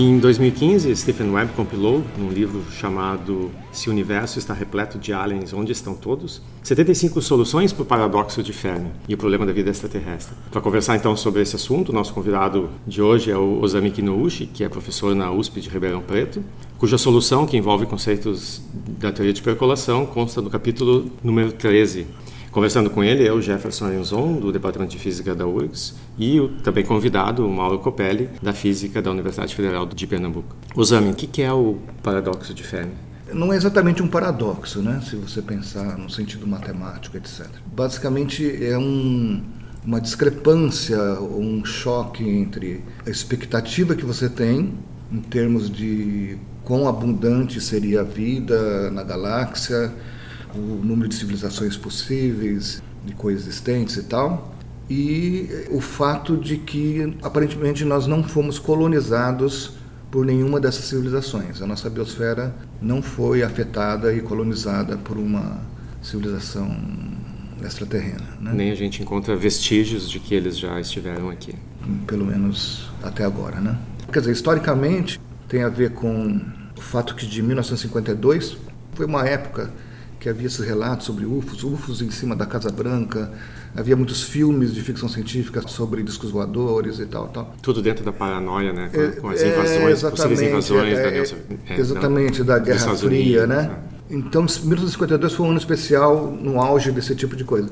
Em 2015, Stephen Webb compilou, num livro chamado Se o Universo está repleto de aliens, onde estão todos? 75 soluções para o paradoxo de Fermi e o problema da vida extraterrestre. Para conversar então sobre esse assunto, nosso convidado de hoje é o Osami Kinouchi, que é professor na USP de Ribeirão Preto, cuja solução, que envolve conceitos da teoria de percolação, consta no capítulo número 13 Conversando com ele, eu, Jefferson Arenzon, do Departamento de Física da URGS, e o também convidado, o Mauro Copelli, da Física da Universidade Federal de Pernambuco. Osami, o que é o paradoxo de Fermi? Não é exatamente um paradoxo, né? se você pensar no sentido matemático, etc. Basicamente é um, uma discrepância, um choque entre a expectativa que você tem em termos de quão abundante seria a vida na galáxia, o número de civilizações possíveis, de coexistentes e tal, e o fato de que aparentemente nós não fomos colonizados por nenhuma dessas civilizações. A nossa biosfera não foi afetada e colonizada por uma civilização extraterrena. Né? Nem a gente encontra vestígios de que eles já estiveram aqui. Pelo menos até agora, né? Quer dizer, historicamente tem a ver com o fato que de 1952 foi uma época que havia esses relatos sobre UFOs, UFOs em cima da Casa Branca, havia muitos filmes de ficção científica sobre discos voadores e tal, tal. Tudo dentro da paranoia, né? Com, é, com as invasões, é, possíveis invasões é, da, é, Exatamente, da Guerra Fria, Unidos, né? Então, 1952 foi um ano especial no auge desse tipo de coisa.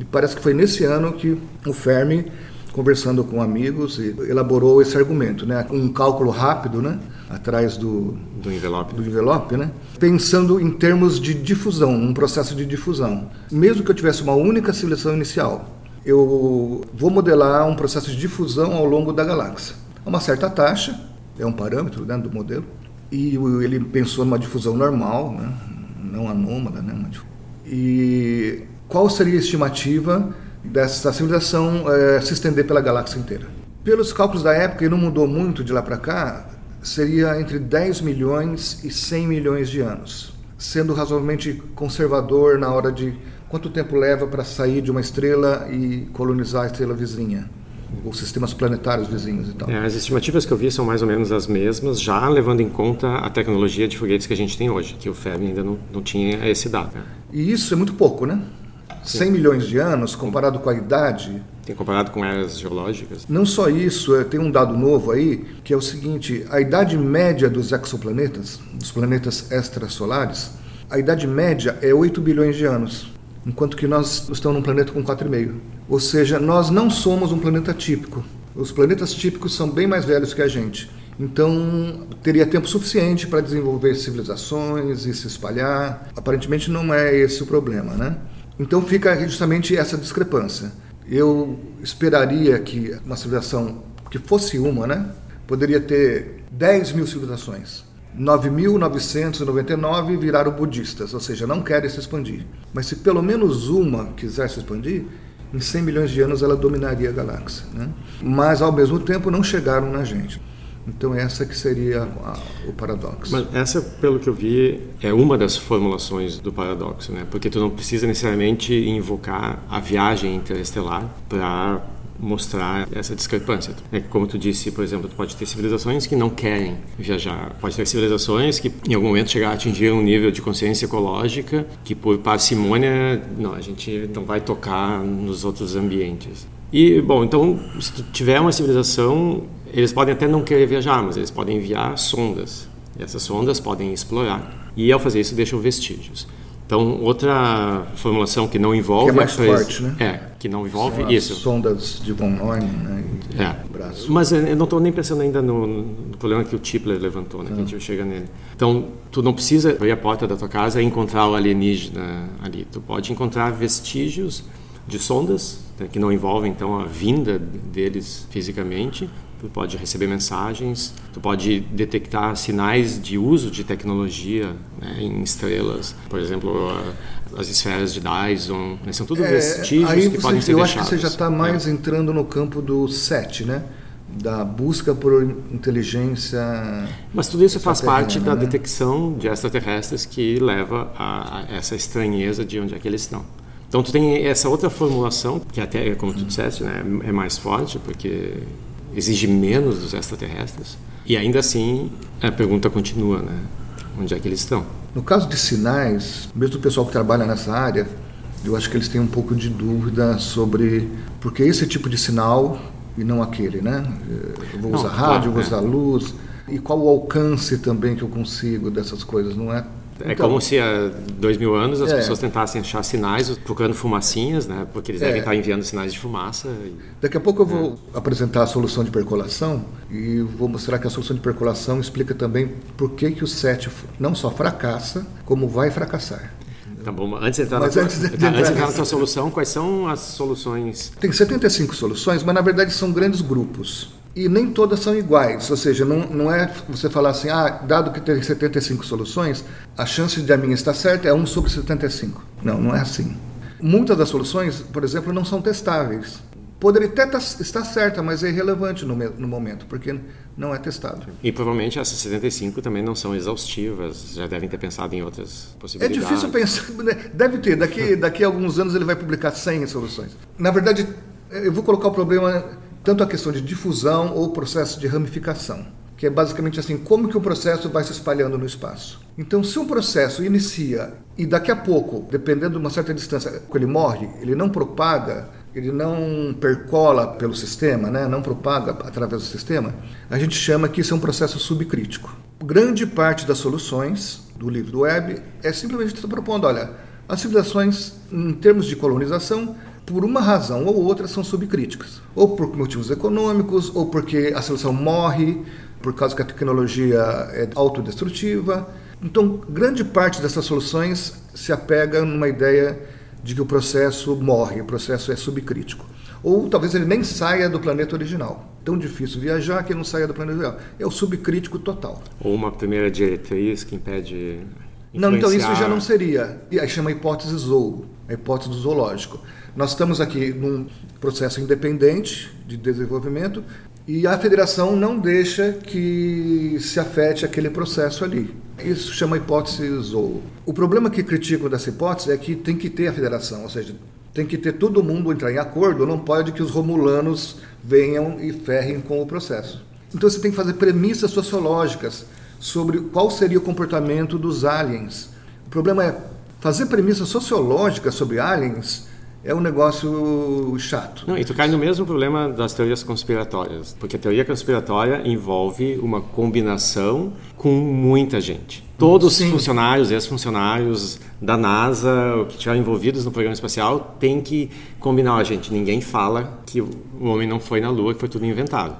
E parece que foi nesse ano que o Fermi conversando com amigos e elaborou esse argumento, né? Um cálculo rápido, né? Atrás do do envelope, do envelope, né? Pensando em termos de difusão, um processo de difusão. Mesmo que eu tivesse uma única civilização inicial, eu vou modelar um processo de difusão ao longo da galáxia. A uma certa taxa, é um parâmetro né, do modelo, e ele pensou numa difusão normal, né? não anômala, né? E qual seria a estimativa dessa civilização é, se estender pela galáxia inteira. Pelos cálculos da época, e não mudou muito de lá para cá, seria entre 10 milhões e 100 milhões de anos, sendo razoavelmente conservador na hora de quanto tempo leva para sair de uma estrela e colonizar a estrela vizinha os sistemas planetários vizinhos e tal. É, as estimativas que eu vi são mais ou menos as mesmas, já levando em conta a tecnologia de foguetes que a gente tem hoje, que o Fermi ainda não, não tinha esse dado. E isso é muito pouco, né? Sim. 100 milhões de anos, comparado com a idade. Tem comparado com eras geológicas? Não só isso, tem um dado novo aí, que é o seguinte: a idade média dos exoplanetas, dos planetas extrasolares, a idade média é 8 bilhões de anos, enquanto que nós estamos num planeta com 4,5. Ou seja, nós não somos um planeta típico. Os planetas típicos são bem mais velhos que a gente. Então, teria tempo suficiente para desenvolver civilizações e se espalhar. Aparentemente, não é esse o problema, né? Então fica justamente essa discrepância. Eu esperaria que uma civilização que fosse uma, né, poderia ter 10 mil civilizações. 9.999 viraram budistas, ou seja, não querem se expandir. Mas se pelo menos uma quiser se expandir, em 100 milhões de anos ela dominaria a galáxia. Né? Mas ao mesmo tempo não chegaram na gente. Então essa que seria a, o paradoxo. Mas essa, pelo que eu vi, é uma das formulações do paradoxo, né? Porque tu não precisa necessariamente invocar a viagem interestelar para mostrar essa discrepância. É como tu disse, por exemplo, tu pode ter civilizações que não querem viajar, pode ter civilizações que em algum momento chegar a atingir um nível de consciência ecológica que por parcimônia, não, a gente não vai tocar nos outros ambientes. E bom, então se tu tiver uma civilização eles podem até não querer viajar, mas eles podem enviar sondas. E essas sondas podem explorar. E ao fazer isso, deixam vestígios. Então, outra formulação que não envolve... Que é mais forte, né? É, que não envolve São isso. sondas de von Neumann, né? É. Braço. Mas eu não estou nem pensando ainda no, no, problema que o Tipler levantou, né? Que a gente chega nele. Então, tu não precisa abrir a porta da tua casa e encontrar o alienígena ali. Tu pode encontrar vestígios de sondas né, que não envolvem então a vinda deles fisicamente tu pode receber mensagens, tu pode detectar sinais de uso de tecnologia né, em estrelas, por exemplo, as esferas de Dyson, né, são tudo é, vestígios que podem ser eu deixados. Eu acho que você já está mais é. entrando no campo do SET, né? da busca por inteligência. Mas tudo isso faz parte da né? detecção de extraterrestres que leva a, a, essa estranheza de onde é que eles estão. Então tu tem essa outra formulação que até, como tu disseste, né, é mais forte porque exige menos dos extraterrestres. E ainda assim a pergunta continua, né? Onde é que eles estão? No caso de sinais, mesmo o pessoal que trabalha nessa área, eu acho que eles têm um pouco de dúvida sobre porque esse tipo de sinal e não aquele, né? Eu vou usar não, rádio, claro, vou usar é. luz. E qual o alcance também que eu consigo dessas coisas, não é? É então, como se há dois mil anos as é. pessoas tentassem achar sinais procurando fumacinhas, né? Porque eles devem é. estar enviando sinais de fumaça. E... Daqui a pouco eu vou é. apresentar a solução de percolação e vou mostrar que a solução de percolação explica também por que, que o SET não só fracassa, como vai fracassar. Tá bom, antes de entrar, mas na, antes de, tá, antes de entrar na sua solução, quais são as soluções? Tem 75 soluções, mas na verdade são grandes grupos. E nem todas são iguais, ou seja, não, não é você falar assim, ah, dado que tem 75 soluções, a chance de a minha estar certa é 1 sobre 75. Não, não é assim. Muitas das soluções, por exemplo, não são testáveis. Poderia até tá, estar certa, mas é irrelevante no, no momento, porque não é testado. E provavelmente essas 75 também não são exaustivas, já devem ter pensado em outras é possibilidades. É difícil pensar, né? deve ter, daqui, daqui a alguns anos ele vai publicar 100 soluções. Na verdade, eu vou colocar o problema tanto a questão de difusão ou processo de ramificação, que é basicamente assim, como que o processo vai se espalhando no espaço. Então, se um processo inicia e daqui a pouco, dependendo de uma certa distância, ele morre, ele não propaga, ele não percola pelo sistema, né? não propaga através do sistema, a gente chama que isso é um processo subcrítico. Grande parte das soluções do livro do web é simplesmente propondo, olha, as civilizações, em termos de colonização, por uma razão ou outra, são subcríticas. Ou por motivos econômicos, ou porque a civilização morre, por causa que a tecnologia é autodestrutiva. Então, grande parte dessas soluções se apega numa ideia de que o processo morre, o processo é subcrítico. Ou talvez ele nem saia do planeta original. Tão difícil viajar que não saia do planeta original. É o subcrítico total. Ou uma primeira diretriz que impede. Não, então isso já não seria. E aí chama hipótese zoo, a hipótese do zoológico. Nós estamos aqui num processo independente de desenvolvimento e a federação não deixa que se afete aquele processo ali. Isso chama hipótese ou o problema que criticam dessa hipótese é que tem que ter a federação, ou seja, tem que ter todo mundo entrar em acordo, não pode que os romulanos venham e ferrem com o processo. Então você tem que fazer premissas sociológicas sobre qual seria o comportamento dos aliens. O problema é fazer premissas sociológicas sobre aliens é um negócio chato. Não, e tu cai no mesmo problema das teorias conspiratórias, porque a teoria conspiratória envolve uma combinação com muita gente. Todos Sim. os funcionários, ex-funcionários da NASA, que estiveram envolvidos no programa espacial, tem que combinar. A gente, ninguém fala que o homem não foi na Lua, que foi tudo inventado.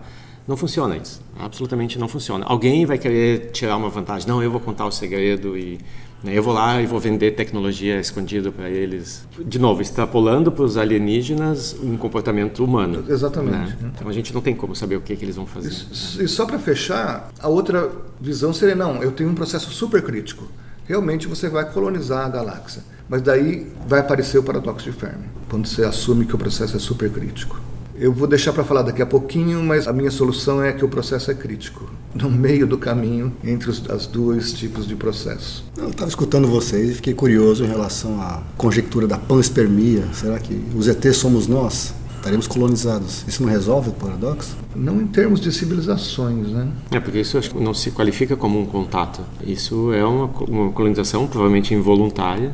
Não funciona isso. Absolutamente não funciona. Alguém vai querer tirar uma vantagem. Não, eu vou contar o segredo e? Eu vou lá e vou vender tecnologia escondida para eles. De novo, extrapolando para os alienígenas um comportamento humano. Exatamente. Né? Então a gente não tem como saber o que, que eles vão fazer. E, né? e só para fechar, a outra visão seria: não, eu tenho um processo super crítico. Realmente você vai colonizar a galáxia. Mas daí vai aparecer o paradoxo de Fermi, quando você assume que o processo é super crítico. Eu vou deixar para falar daqui a pouquinho, mas a minha solução é que o processo é crítico, no meio do caminho entre os as dois tipos de processo. Eu estava escutando vocês e fiquei curioso em relação à conjectura da panspermia. Será que os ETs somos nós? estaremos colonizados. Isso não resolve o paradoxo? Não em termos de civilizações, né? É, porque isso acho que não se qualifica como um contato. Isso é uma, uma colonização provavelmente involuntária.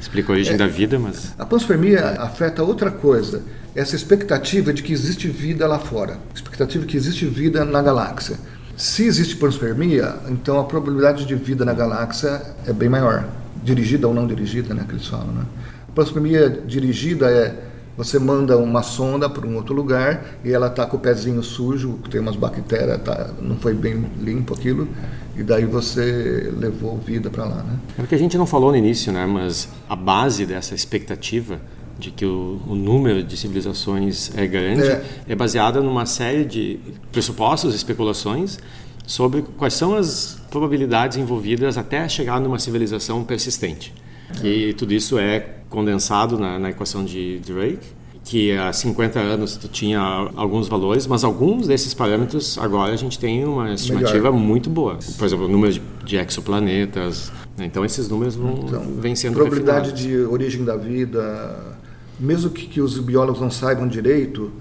Explica a origem é, da vida, mas... A panspermia afeta outra coisa essa expectativa de que existe vida lá fora, expectativa de que existe vida na galáxia. Se existe panspermia, então a probabilidade de vida na galáxia é bem maior, dirigida ou não dirigida, né, que eles falam. Né? A panspermia dirigida é você manda uma sonda para um outro lugar e ela está com o pezinho sujo, tem umas bactérias, tá, não foi bem limpo aquilo, e daí você levou vida para lá. Né? É porque a gente não falou no início, né? mas a base dessa expectativa de que o, o, número de civilizações é grande, é. é baseada numa série de pressupostos, especulações sobre quais são as probabilidades envolvidas até chegar numa civilização persistente. Que tudo isso é condensado na, na equação de Drake que há 50 anos tu tinha alguns valores, mas alguns desses parâmetros agora a gente tem uma estimativa Melhor. muito boa. Por exemplo, o número de, de exoplanetas. Né? Então esses números vão então, vêm sendo probabilidade refinados. de origem da vida, mesmo que, que os biólogos não saibam direito,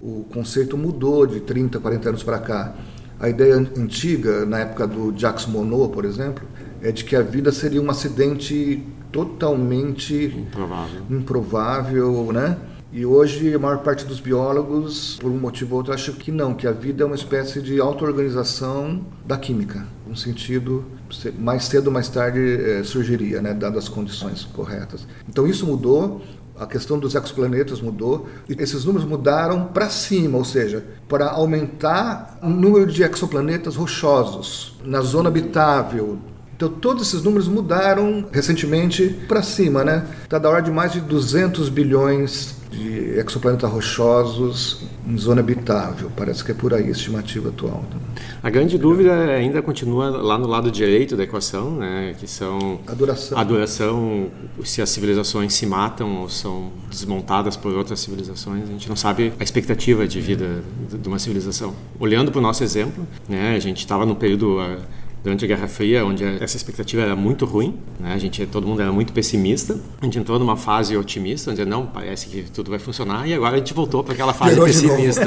o conceito mudou de 30, 40 anos para cá. A ideia antiga, na época do Jacques Monod, por exemplo, é de que a vida seria um acidente totalmente improvável, improvável né? E hoje a maior parte dos biólogos, por um motivo ou outro, acha que não, que a vida é uma espécie de auto-organização da química, no sentido mais cedo ou mais tarde é, surgiria, né, dadas as condições corretas. Então isso mudou, a questão dos exoplanetas mudou, e esses números mudaram para cima, ou seja, para aumentar o número de exoplanetas rochosos na zona habitável então todos esses números mudaram recentemente para cima, né? Está da ordem de mais de 200 bilhões de exoplanetas rochosos em zona habitável. Parece que é por aí a estimativa atual. A grande dúvida ainda continua lá no lado direito da equação, né? Que são a duração. a duração, se as civilizações se matam ou são desmontadas por outras civilizações. A gente não sabe a expectativa de vida de uma civilização. Olhando para o nosso exemplo, né? A gente estava no período durante a Guerra Fria, onde essa expectativa era muito ruim, né? A gente, todo mundo era muito pessimista. A gente entrou numa fase otimista, onde não parece que tudo vai funcionar, e agora a gente voltou para aquela fase pessimista.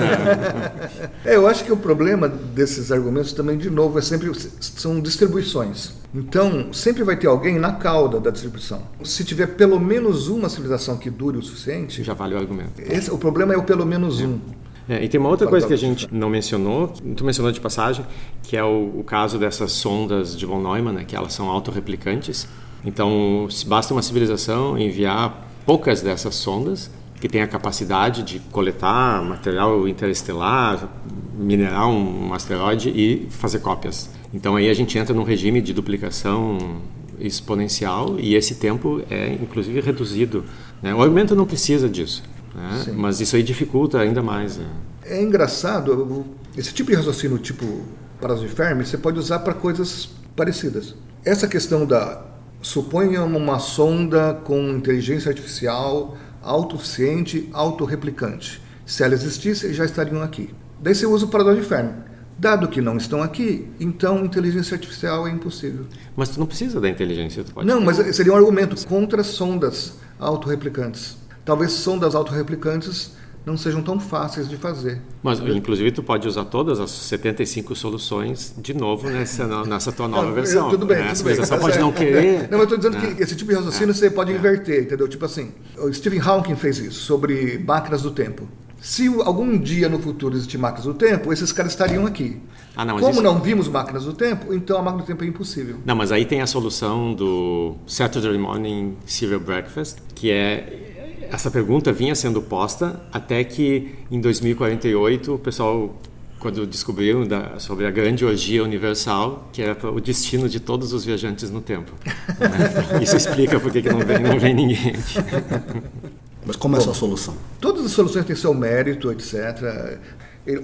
é, eu acho que o problema desses argumentos também, de novo, é sempre são distribuições. Então, sempre vai ter alguém na cauda da distribuição. Se tiver pelo menos uma civilização que dure o suficiente, já vale o argumento. Esse, o problema é o pelo menos é. um. É, e tem uma outra coisa que a gente não mencionou, tu mencionou de passagem, que é o, o caso dessas sondas de von Neumann, né, que elas são autorreplicantes. Então, se basta uma civilização enviar poucas dessas sondas, que tem a capacidade de coletar material interestelar, minerar um, asteroide e fazer cópias. Então aí a gente entra num regime de duplicação exponencial e esse tempo é inclusive reduzido. Né? O argumento não precisa disso. Né? Mas isso aí dificulta ainda mais. Né? É engraçado, esse tipo de raciocínio, tipo prazo de Fermi, você pode usar para coisas parecidas. Essa questão da suponha uma sonda com inteligência artificial autossuficiente, autorreplicante. Se ela existisse, já estariam aqui. Daí você usa o paradoxo de Fermi. Dado que não estão aqui, então inteligência artificial é impossível. Mas tu não precisa da inteligência, tu pode. Não, mas seria um argumento contra sondas autorreplicantes. Talvez sondas autorreplicantes não sejam tão fáceis de fazer. Mas, inclusive, tu pode usar todas as 75 soluções de novo nessa, nessa tua nova versão. Tudo bem, né? tudo bem. Você pode não querer... Não, mas eu estou dizendo né? que esse tipo de raciocínio é. você pode é. inverter, entendeu? Tipo assim, o Stephen Hawking fez isso, sobre máquinas do tempo. Se algum dia no futuro existir máquinas do tempo, esses caras estariam aqui. Ah, não, Como isso... não vimos máquinas do tempo, então a máquina do tempo é impossível. Não, mas aí tem a solução do Saturday Morning Cereal Breakfast, que é essa pergunta vinha sendo posta até que em 2048 o pessoal quando descobriram da, sobre a grande orgia universal, que era o destino de todos os viajantes no tempo. Né? Isso explica por que não vem, não vem ninguém aqui. Mas como é essa solução? Todas as soluções têm seu mérito, etc.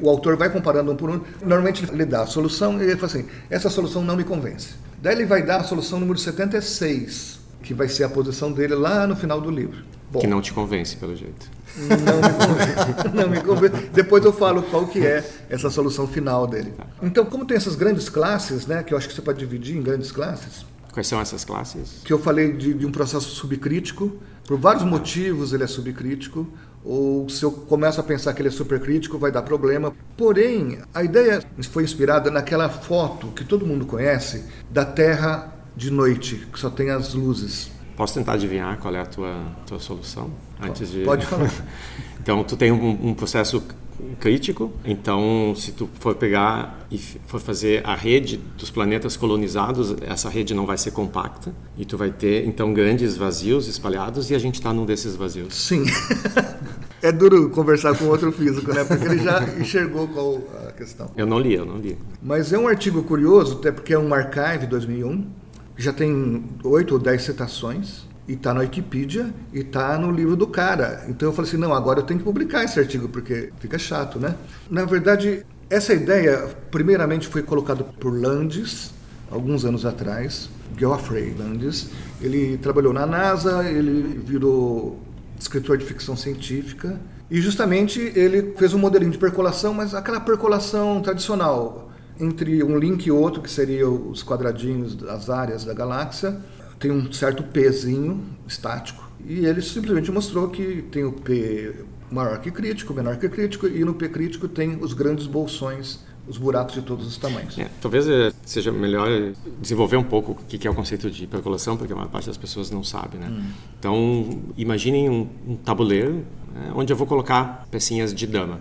O autor vai comparando um por um. Normalmente ele dá a solução e ele fala assim: essa solução não me convence. Daí ele vai dar a solução número 76, que vai ser a posição dele lá no final do livro. Bom, que não te convence, pelo jeito. Não me convence. não me convence. Depois eu falo qual que é essa solução final dele. Então, como tem essas grandes classes, né, que eu acho que você pode dividir em grandes classes. Quais são essas classes? Que eu falei de, de um processo subcrítico. Por vários motivos ele é subcrítico. Ou se eu começo a pensar que ele é supercrítico, vai dar problema. Porém, a ideia foi inspirada naquela foto que todo mundo conhece da Terra de noite, que só tem as luzes. Posso tentar adivinhar qual é a tua, tua solução? Antes de... Pode falar. então, tu tem um, um, processo crítico, então se tu for pegar e for fazer a rede dos planetas colonizados, essa rede não vai ser compacta e tu vai ter então grandes vazios espalhados e a gente está num desses vazios. Sim. é duro conversar com outro físico, né? Porque ele já enxergou qual a questão. Eu não li, eu não li. Mas é um artigo curioso, até porque é um archive 2001 já tem oito ou dez citações e está na Wikipedia e está no livro do cara. Então eu falei assim, não, agora eu tenho que publicar esse artigo porque fica chato, né? Na verdade, essa ideia primeiramente foi colocada por Landis alguns anos atrás, Geoffrey Landis. Ele trabalhou na NASA, ele virou escritor de ficção científica E justamente ele fez um modelinho de percolação, mas aquela percolação tradicional, entre um link e outro, que seria os quadradinhos das áreas da galáxia, tem um certo Pzinho estático. E ele simplesmente mostrou que tem o P maior que crítico, menor que crítico, e no P crítico tem os grandes bolsões, os buracos de todos os tamanhos. É, talvez eh, seja melhor desenvolver um pouco o que é o conceito de percolação, porque a maior parte das pessoas não sabe. Né? Hum. Então, imaginem um, um tabuleiro né, onde eu vou colocar pecinhas de dama.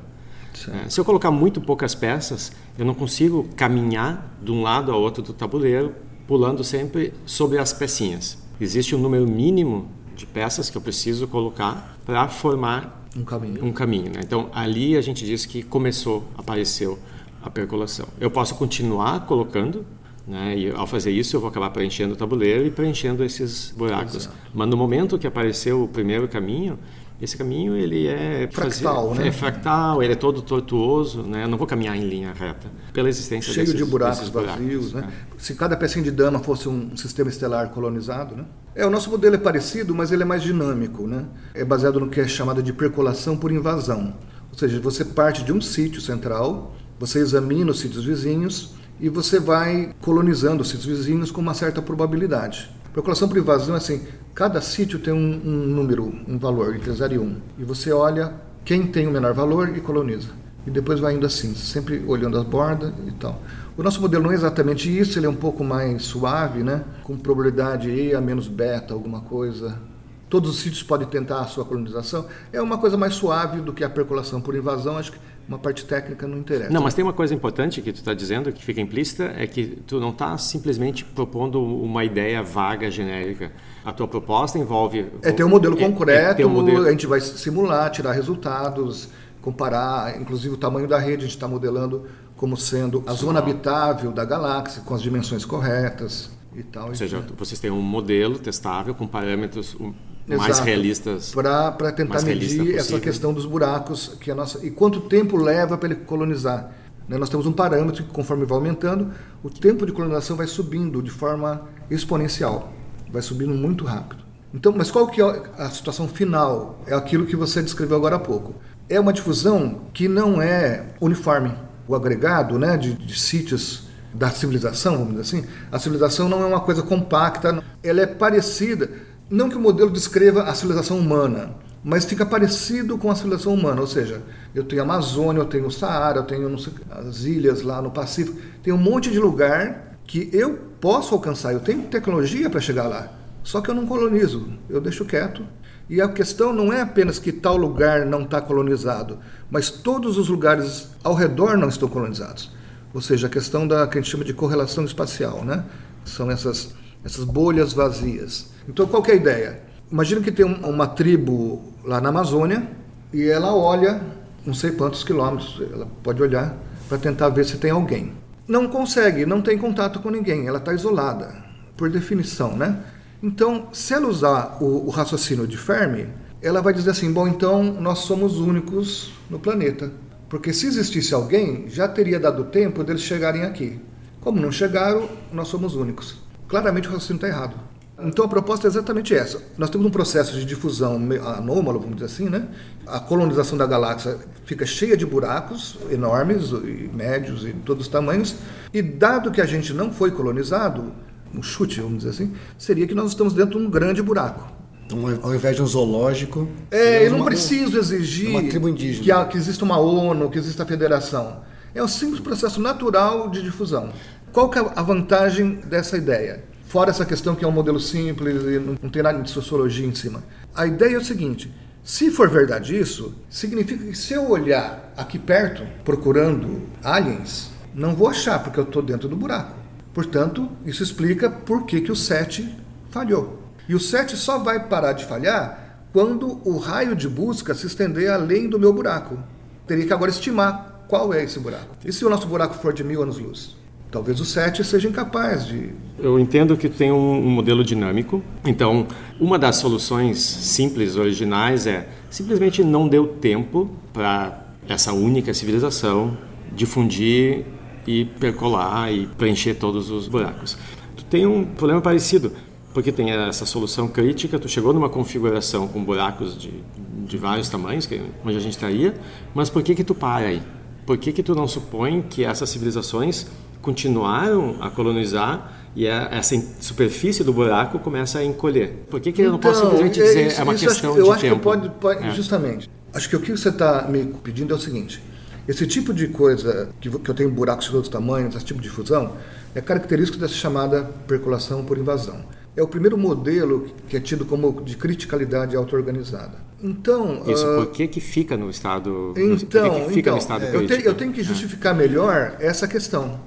É, se eu colocar muito poucas peças, eu não consigo caminhar de um lado ao outro do tabuleiro, pulando sempre sobre as pecinhas. Existe um número mínimo de peças que eu preciso colocar para formar um caminho. Um caminho né? Então, ali a gente diz que começou, apareceu a percolação. Eu posso continuar colocando, né? E ao fazer isso, eu vou acabar preenchendo o tabuleiro e preenchendo esses buracos. Exato. Mas no momento que apareceu o primeiro caminho, esse caminho ele é fractal, fazer, né? É fractal, ele é todo tortuoso, né? Eu não vou caminhar em linha reta pela existência cheio desses, de buracos vazios, né? É. Se cada pecinha de dama fosse um sistema estelar colonizado, né? É o nosso modelo é parecido, mas ele é mais dinâmico, né? É baseado no que é chamado de percolação por invasão, ou seja, você parte de um sítio central, você examina os sítios vizinhos e você vai colonizando os sítios vizinhos com uma certa probabilidade. Percolação por invasão é assim, cada sítio tem um, um número, um valor, entre 0 e 1. Um, e você olha quem tem o menor valor e coloniza. E depois vai indo assim, sempre olhando a borda e tal. O nosso modelo não é exatamente isso, ele é um pouco mais suave, né? com probabilidade E a menos beta, alguma coisa. Todos os sítios podem tentar a sua colonização. É uma coisa mais suave do que a percolação por invasão. Acho que uma parte técnica não interessa. Não, mas tem uma coisa importante que tu está dizendo, que fica implícita, é que tu não está simplesmente propondo uma ideia vaga, genérica. A tua proposta envolve... É ter um modelo concreto, é, é um modelo... a gente vai simular, tirar resultados, comparar, inclusive o tamanho da rede, a gente está modelando como sendo a zona habitável da galáxia, com as dimensões corretas e tal. Ou seja, vocês têm um modelo testável com parâmetros mais Exato. realistas. Para tentar medir essa questão dos buracos que a nossa e quanto tempo leva para ele colonizar. Né? Nós temos um parâmetro que, conforme vai aumentando, o tempo de colonização vai subindo de forma exponencial, vai subindo muito rápido. Então, mas qual que é a situação final? É aquilo que você descreveu agora há pouco. É uma difusão que não é uniforme. O agregado né, de, de sítios da civilização, vamos dizer assim, a civilização não é uma coisa compacta, ela é parecida não que o modelo descreva a civilização humana, mas fica parecido com a civilização humana, ou seja, eu tenho a Amazônia, eu tenho o Saara, eu tenho sei, as ilhas lá no Pacífico, tem um monte de lugar que eu posso alcançar, eu tenho tecnologia para chegar lá, só que eu não colonizo, eu deixo quieto. E a questão não é apenas que tal lugar não está colonizado, mas todos os lugares ao redor não estão colonizados. Ou seja, a questão da que a gente chama de correlação espacial, né? São essas essas bolhas vazias. Então, qual é a ideia? Imagina que tem uma tribo lá na Amazônia e ela olha não sei quantos quilômetros, ela pode olhar para tentar ver se tem alguém. Não consegue, não tem contato com ninguém, ela está isolada, por definição, né? Então, se ela usar o, o raciocínio de Fermi, ela vai dizer assim: bom, então nós somos únicos no planeta. Porque se existisse alguém, já teria dado tempo deles chegarem aqui. Como não chegaram, nós somos únicos claramente o raciocínio está errado. Então a proposta é exatamente essa. Nós temos um processo de difusão anômalo, vamos dizer assim, né? A colonização da galáxia fica cheia de buracos enormes e médios e todos os tamanhos. E dado que a gente não foi colonizado, um chute, vamos dizer assim, seria que nós estamos dentro de um grande buraco. Então, ao invés de um zoológico. É, eu não uma, preciso exigir uma tribo indígena. Que, que exista uma ONU, que exista a federação. É um simples processo natural de difusão. Qual que é a vantagem dessa ideia? Fora essa questão que é um modelo simples e não tem nada de sociologia em cima. A ideia é o seguinte: se for verdade isso, significa que se eu olhar aqui perto procurando aliens, não vou achar porque eu estou dentro do buraco. Portanto, isso explica por que, que o 7 falhou. E o 7 só vai parar de falhar quando o raio de busca se estender além do meu buraco. Teria que agora estimar qual é esse buraco. E se o nosso buraco for de mil anos-luz? Talvez o 7 seja incapaz de. Eu entendo que tem um, um, modelo dinâmico. Então, uma das soluções simples, originais, é simplesmente não deu tempo para essa única civilização difundir e percolar e preencher todos os buracos. Tu tem um problema parecido. Porque tem essa solução crítica, tu chegou numa configuração com buracos de, de vários tamanhos, que, onde a gente estaria, mas por que que tu para aí? Por que que tu não supõe que essas civilizações continuaram a colonizar e a, essa superfície do buraco começa a encolher? Por que que eu não posso Então, simplesmente é dizer isso- é uma questão acho, eu de acho tempo? que pode, pode- É. justamente. Acho que o que você está me pedindo é o seguinte: esse tipo de coisa que, que eu tenho buracos de todos os tamanhos, esse tipo de fusão, é característico dessa chamada percolação por invasão. É o primeiro modelo que é tido como de criticalidade auto-organizada. Então, Isso, ah, por que que fica no estado... então, que que fica então, no estado eu, tenho, crítico? eu tenho que justificar melhor essa questão.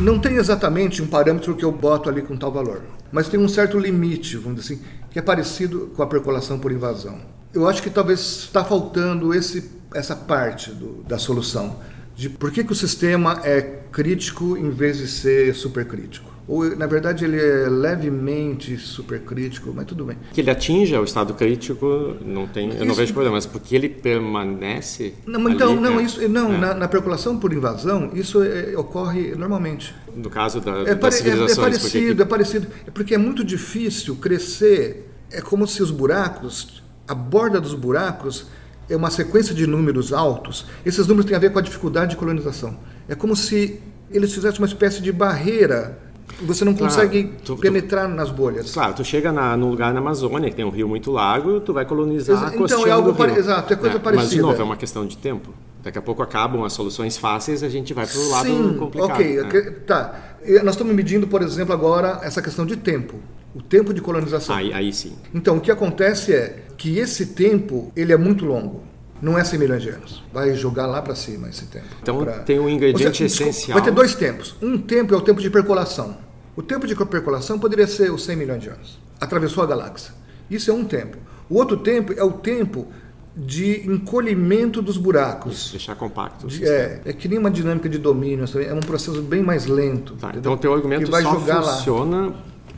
Não tem exatamente um parâmetro que eu boto ali com tal valor, mas tem um certo limite, vamos dizer assim, que é parecido com a percolação por invasão. Eu acho que talvez está faltando esse, essa parte do- da solução, de por que, que o sistema é crítico em vez de ser supercrítico. Ou, na verdade, ele é levemente supercrítico, mas tudo bem. Que ele atinja o estado crítico, não tem, eu não vejo problema, mas porque ele permanece. Não, então, ali, não, é, isso, não é. na, na percolação por invasão, isso é- ocorre normalmente. No caso da, É, das pare- é- é civilizações, porque parecido, que- é parecido. É porque é muito difícil crescer. É como se os buracos, a borda dos buracos é uma sequência de números altos. Esses números têm a ver com a dificuldade de colonização. É como se eles fizessem uma espécie de barreira. Você não consegue tu- tu- penetrar nas bolhas. Claro, tu chega na, num lugar na Amazônia que tem um rio muito largo, tu vai colonizar Exa- a então, é algo pare- exato, é coisa Mas, de parecida. novo, é uma questão de tempo. Daqui a pouco acabam as soluções fáceis, a gente vai para o lado Sim, complicado. ok, né? tá. Nós estamos medindo, por exemplo, agora essa questão de tempo. O tempo de colonização. Aí, aí sim. Então, o que acontece é que esse tempo ele é muito longo. Não é 100 milhões de anos. Vai jogar lá para cima esse tempo. Então, Pra- tem um ingrediente seja, essencial. Vai ter dois tempos. Um tempo é o tempo de percolação. O tempo de percolação poderia ser os 100 milhões de anos. Atravessou a galáxia. Isso é um tempo. O outro tempo é o tempo de encolhimento dos buracos. Deixar compacto. De-. É, é que nem uma dinâmica de domínio, é um processo bem mais lento. Tá, então, o teu argumento só jogar lá.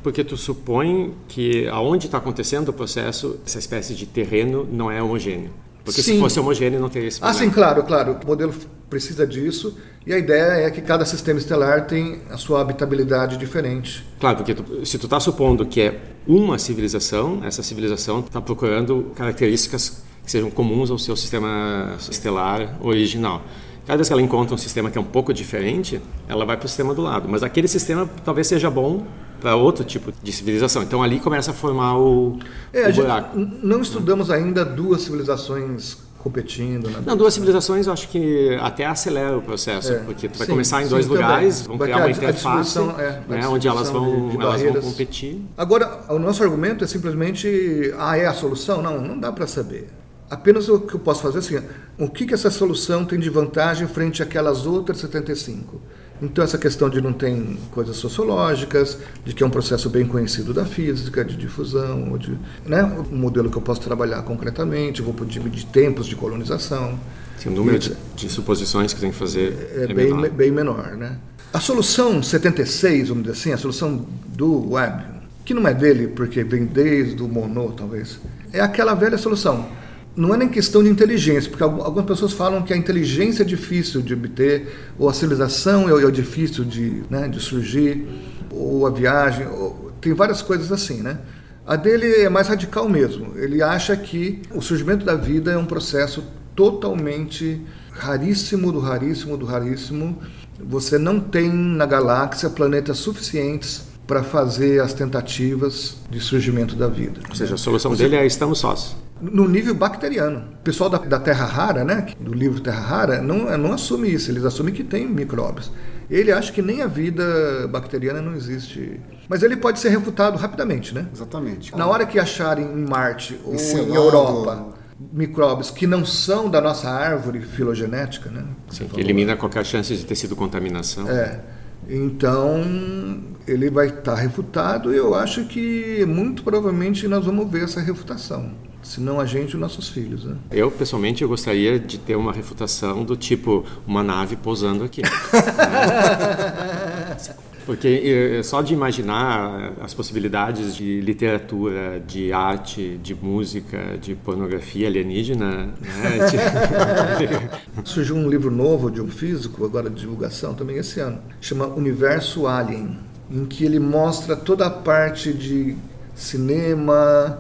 Porque tu supõe que aonde está acontecendo o processo, essa espécie de terreno não é homogêneo. Porque se Sim. fosse homogêneo, não teria esse Ah, problema. sim, claro, claro. O modelo precisa disso e a ideia é que cada sistema estelar tem a sua habitabilidade diferente. Claro, porque tu- se tu está supondo que é uma civilização, essa civilização está procurando características que sejam comuns ao seu sistema estelar original. Cada vez que ela encontra um sistema que é um pouco diferente, ela vai para o sistema do lado. Mas aquele sistema talvez seja bom para outro tipo de civilização. Então ali começa a formar o, É, o buraco. não estudamos ainda duas civilizações competindo. Né? Não, duas civilizações eu acho que até acelera o processo, É, porque tu vai sim, começar em sim, dois também. lugares, vão criar uma interface, é, né, onde elas vão, de- de elas vão competir. Agora, o nosso argumento é simplesmente, ah, é a solução? Não, não dá para saber. Apenas o que eu posso fazer é assim, o que, que essa solução tem de vantagem frente àquelas outras 75? Então, essa questão de não tem coisas sociológicas, de que é um processo bem conhecido da física, de difusão, ou de, né, um modelo que eu posso trabalhar concretamente, vou poder medir tempos de colonização. Assim, o número de, de suposições que tem que fazer é, é, bem, menor. bem menor, né? A solução 76, vamos dizer assim, a solução do web, que não é dele porque vem desde o Monod, talvez, é aquela velha solução. Não é nem questão de inteligência, porque algu- algumas pessoas falam que a inteligência é difícil de obter, ou a civilização é, é difícil de, né, de surgir, ou a viagem, ou- tem várias coisas assim, né? A dele é mais radical mesmo. Ele acha que o surgimento da vida é um processo totalmente raríssimo do raríssimo do raríssimo. Você não tem na galáxia planetas suficientes para fazer as tentativas de surgimento da vida. Ou seja, a solução dele é estamos sós. No nível bacteriano. O pessoal da, da Terra Rara, né, do livro Terra Rara, não, não assume isso. Eles assumem que tem micróbios. Ele acha que nem a vida bacteriana não existe. Mas ele pode ser refutado rapidamente, né? Exatamente. Na hora que acharem em Marte ou em Encelado. Europa micróbios que não são da nossa árvore filogenética, né? Sim, que elimina qualquer chance de ter sido contaminação. É. Então ele vai estar refutado e eu acho que muito provavelmente nós vamos ver essa refutação. Se não a gente, os nossos filhos. Né? Eu, pessoalmente, eu gostaria de ter uma refutação do tipo uma nave pousando aqui. Porque eh, só de imaginar as possibilidades de literatura, de arte, de música, de pornografia alienígena, né? de- Surgiu um livro novo de um físico, agora de divulgação também esse ano, chama Universo Alien, em que ele mostra toda a parte de cinema,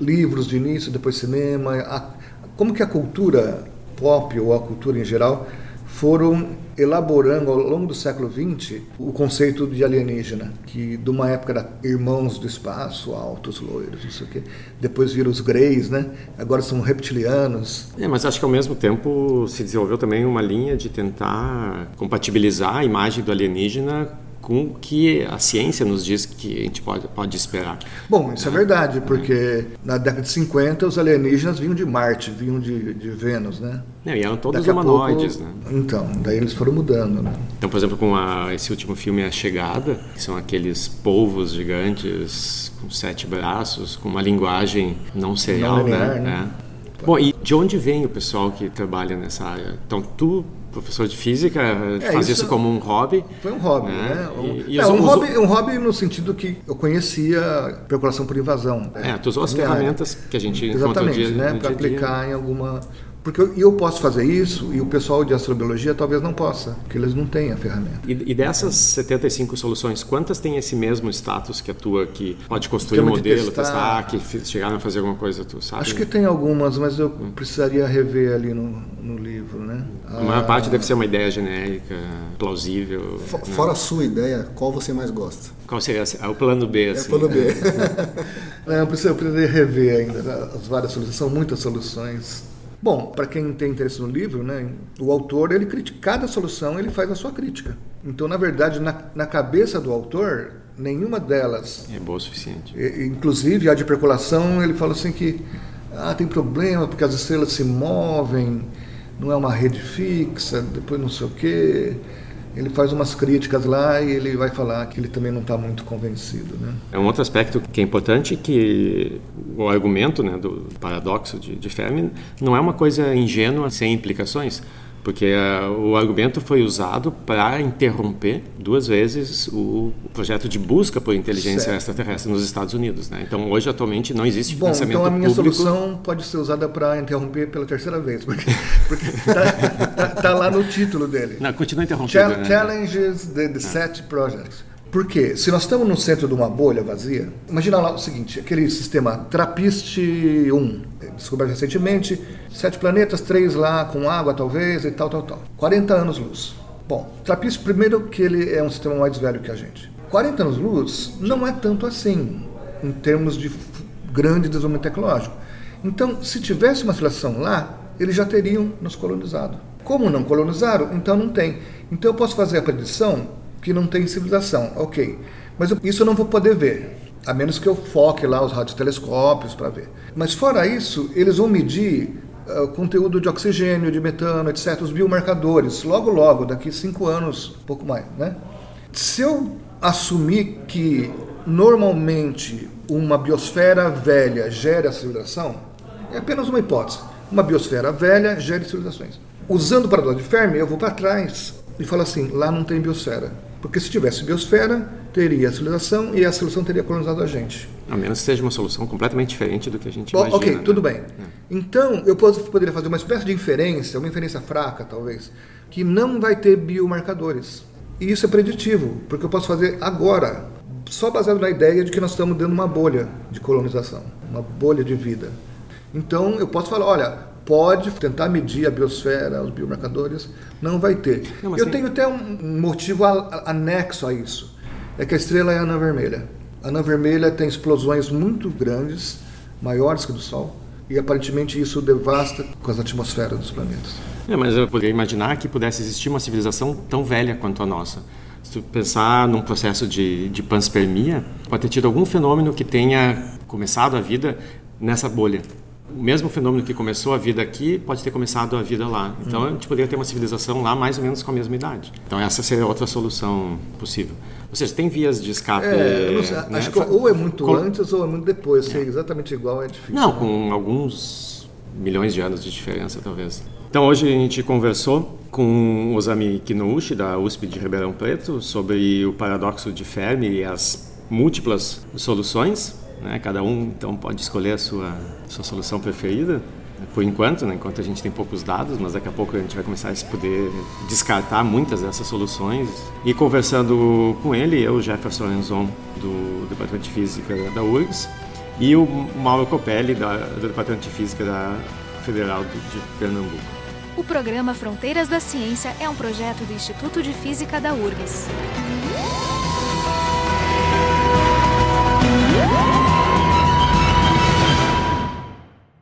livros de início, depois cinema. A, como que a cultura pop ou a cultura em geral foram elaborando ao longo do século XX o conceito de alienígena, que de uma época era irmãos do espaço, altos, loiros, não sei o quê. Depois viram os greys, né? Agora são reptilianos. É, mas acho que ao mesmo tempo se desenvolveu também uma linha de tentar compatibilizar a imagem do alienígena com o que a ciência nos diz que a gente pode, pode esperar. Bom, isso é, é verdade, porque na década de 50 os alienígenas vinham de Marte, vinham de, de Vênus, né? e eram todos humanoides, pouco, né? Então, daí eles foram mudando, né? Então, por exemplo, com a, esse último filme A Chegada, que são aqueles polvos gigantes com sete braços, com uma linguagem não serial, não linear, né? né? É. Bom, e de onde vem o pessoal que trabalha nessa área? Então, tu professor de física, é, faz isso, isso, como um hobby. Foi um hobby, né? né? Um, e, é, um, hobby, um hobby no sentido que eu conhecia percolação por invasão. É, tu usou as ferramentas que a gente encontra dia, né? Para aplicar dia. em alguma porque eu, eu, posso fazer isso e o pessoal de astrobiologia talvez não possa, porque eles não têm a ferramenta. E, e dessas 75 soluções, quantas têm esse mesmo status que a tua, que pode construir um modelo, testar, testar, que chegaram a fazer alguma coisa, tu sabe? Acho que tem algumas, mas eu hum. precisaria rever ali no, no livro, né? A maior ah, parte deve ser uma ideia genérica, plausível. For, né? Fora a sua ideia, qual você mais gosta? Qual seria é o plano B? Assim. É o plano B. não, eu, preciso, eu precisaria rever ainda as várias soluções, são muitas soluções. Bom, para quem tem interesse no livro, né, o autor, ele critica, cada solução ele faz a sua crítica. Então, na verdade, na, na cabeça do autor, nenhuma delas... É boa o suficiente. Inclusive, a de percolação, ele fala assim que ah, tem problema porque as estrelas se movem, não é uma rede fixa, depois não sei o quê ele faz umas críticas lá e ele vai falar que ele também não está muito convencido. Né? É um outro aspecto que é importante que o argumento né, do paradoxo de, de Fermi não é uma coisa ingênua sem implicações porque uh, o argumento foi usado para interromper duas vezes o, projeto de busca por inteligência certo. extraterrestre nos Estados Unidos. Né? Então, hoje, atualmente, não existe Bom, financiamento então a minha público. solução pode ser usada para interromper pela terceira vez, porque está tá, tá lá no título dele. Não, continua interrompendo. Né? Challenges the, the Set Projects. Porque se nós estamos no centro de uma bolha vazia, imagina lá o seguinte, aquele sistema Trappist 1, descoberto recentemente, sete planetas, três lá com água talvez e tal, tal, tal. 40 anos luz. Bom, Trappist primeiro que ele é um sistema mais velho que a gente. 40 anos luz não é tanto assim em termos de grande desenvolvimento tecnológico. Então, se tivesse uma civilização lá, eles já teriam nos colonizado. Como não colonizaram, então não tem. Então eu posso fazer a predição que não tem civilização. Ok. Mas isso eu não vou poder ver, a menos que eu foque lá os radiotelescópios para ver. Mas fora isso, eles vão medir uh, conteúdo de oxigênio, de metano, etc., os biomarcadores, logo, logo, daqui cinco anos, um pouco mais. Né? Se eu assumir que normalmente uma biosfera velha gera civilização, é apenas uma hipótese. Uma biosfera velha gera civilizações. Usando o paradoxo de Fermi, eu vou para trás e falo assim: lá não tem biosfera porque se tivesse biosfera, teria a civilização e a civilização teria colonizado a gente. A menos que seja uma solução completamente diferente do que a gente Bom, imagina. Ok, né? tudo bem. É. Então, eu poderia fazer uma espécie de inferência, uma inferência fraca, talvez, que não vai ter biomarcadores. E isso é preditivo, porque eu posso fazer agora, só baseado na ideia de que nós estamos de uma bolha de colonização, uma bolha de vida. Então, eu posso falar, olha, pode tentar medir a biosfera, os biomarcadores, não vai ter. Não, Eu tenho até um motivo anexo a isso. É que a estrela é a anã vermelha. A anã vermelha tem explosões muito grandes, maiores que a do Sol, e aparentemente isso devasta com as atmosferas dos planetas. É, mas eu poderia imaginar que pudesse existir uma civilização tão velha quanto a nossa. Se tu pensar num processo de, de panspermia, pode ter tido algum fenômeno que tenha começado a vida nessa bolha o mesmo fenômeno que começou a vida aqui pode ter começado a vida lá. Então uhum. a gente poderia ter uma civilização lá mais ou menos com a mesma idade. Então essa seria outra solução possível. Ou seja, tem vias de escape. É, sei, né? Acho que ou é muito com... antes ou é muito depois. Ser é. exatamente igual é difícil. Não, com alguns milhões de anos de diferença, talvez. Então hoje a gente conversou com Osami Kinouchi, da USP de Ribeirão Preto, sobre o paradoxo de Fermi e as múltiplas soluções né? Cada um então pode escolher a sua, sua solução preferida, por enquanto, né? enquanto a gente tem poucos dados, mas daqui a pouco a gente vai começar a poder descartar muitas dessas soluções. E conversando com ele, eu, Jefferson Enzon, do Departamento de Física da URGS, e o Mauro Copelli, da, do Departamento de Física da Federal de Pernambuco. O programa Fronteiras da Ciência é um projeto do Instituto de Física da URGS.